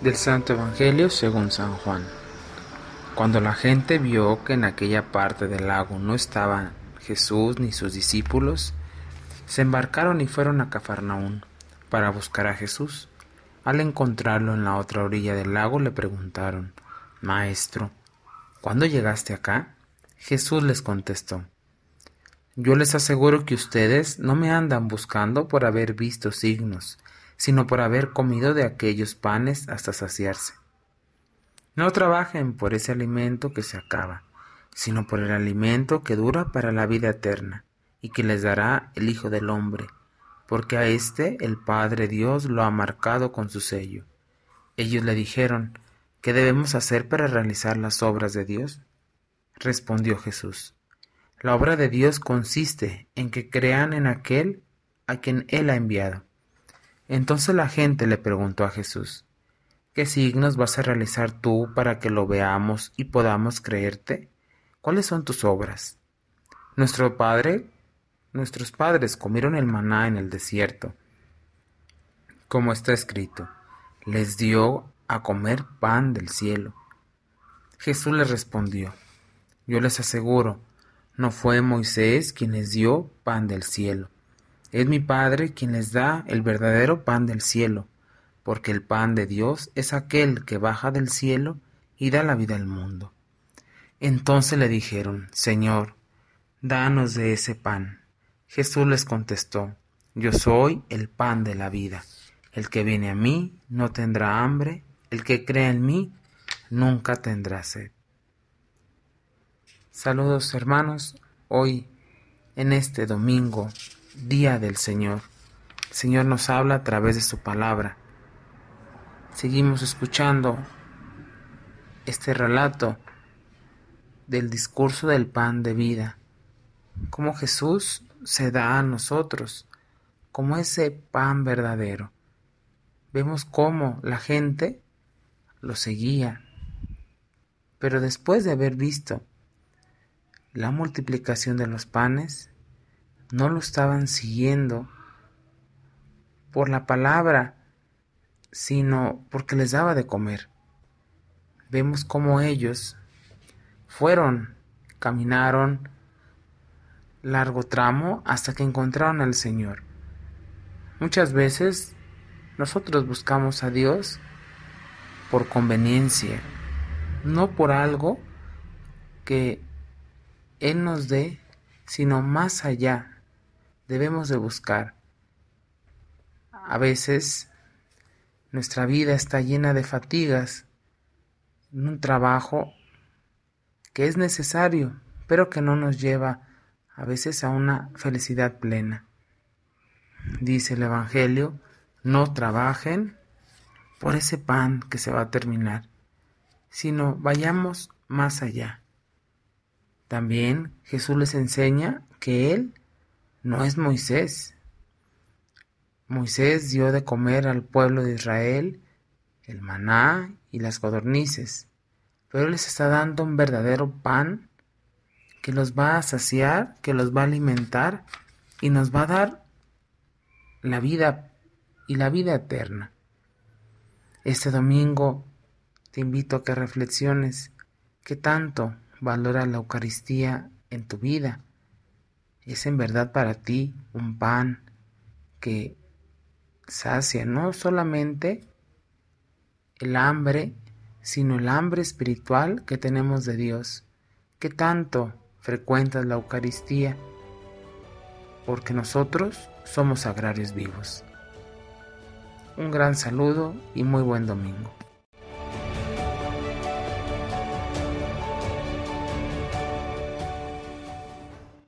Del Santo Evangelio según San Juan. Cuando la gente vio que en aquella parte del lago no estaban Jesús ni sus discípulos, se embarcaron y fueron a Cafarnaún para buscar a Jesús. Al encontrarlo en la otra orilla del lago le preguntaron, Maestro, ¿cuándo llegaste acá? Jesús les contestó, Yo les aseguro que ustedes no me andan buscando por haber visto signos, sino por haber comido de aquellos panes hasta saciarse. No trabajen por ese alimento que se acaba, sino por el alimento que dura para la vida eterna, y que les dará el Hijo del Hombre, porque a éste el Padre Dios lo ha marcado con su sello. Ellos le dijeron, ¿qué debemos hacer para realizar las obras de Dios? Respondió Jesús, la obra de Dios consiste en que crean en aquel a quien Él ha enviado. Entonces la gente le preguntó a Jesús, ¿qué signos vas a realizar tú para que lo veamos y podamos creerte? ¿Cuáles son tus obras? Nuestro padre, nuestros padres comieron el maná en el desierto, como está escrito, les dio a comer pan del cielo. Jesús les respondió, yo les aseguro, no fue Moisés quien les dio pan del cielo es mi Padre quien les da el verdadero pan del cielo, porque el pan de Dios es aquel que baja del cielo y da la vida al mundo. Entonces le dijeron, Señor, danos de ese pan. Jesús les contestó, Yo soy el pan de la vida. El que viene a mí no tendrá hambre, el que cree en mí nunca tendrá sed. Saludos hermanos, hoy en este domingo día del Señor. El Señor nos habla a través de su palabra. Seguimos escuchando este relato del discurso del pan de vida, cómo Jesús se da a nosotros como ese pan verdadero. Vemos cómo la gente lo seguía, pero después de haber visto la multiplicación de los panes, no lo estaban siguiendo por la palabra, sino porque les daba de comer. Vemos cómo ellos fueron, caminaron largo tramo hasta que encontraron al Señor. Muchas veces nosotros buscamos a Dios por conveniencia, no por algo que Él nos dé, sino más allá debemos de buscar. A veces nuestra vida está llena de fatigas, en un trabajo que es necesario, pero que no nos lleva a veces a una felicidad plena. Dice el Evangelio, no trabajen por ese pan que se va a terminar, sino vayamos más allá. También Jesús les enseña que Él no es Moisés. Moisés dio de comer al pueblo de Israel el maná y las codornices, pero les está dando un verdadero pan que los va a saciar, que los va a alimentar y nos va a dar la vida y la vida eterna. Este domingo te invito a que reflexiones qué tanto valora la Eucaristía en tu vida es en verdad para ti un pan que sacia no solamente el hambre, sino el hambre espiritual que tenemos de Dios. ¿Qué tanto frecuentas la Eucaristía? Porque nosotros somos agrarios vivos. Un gran saludo y muy buen domingo.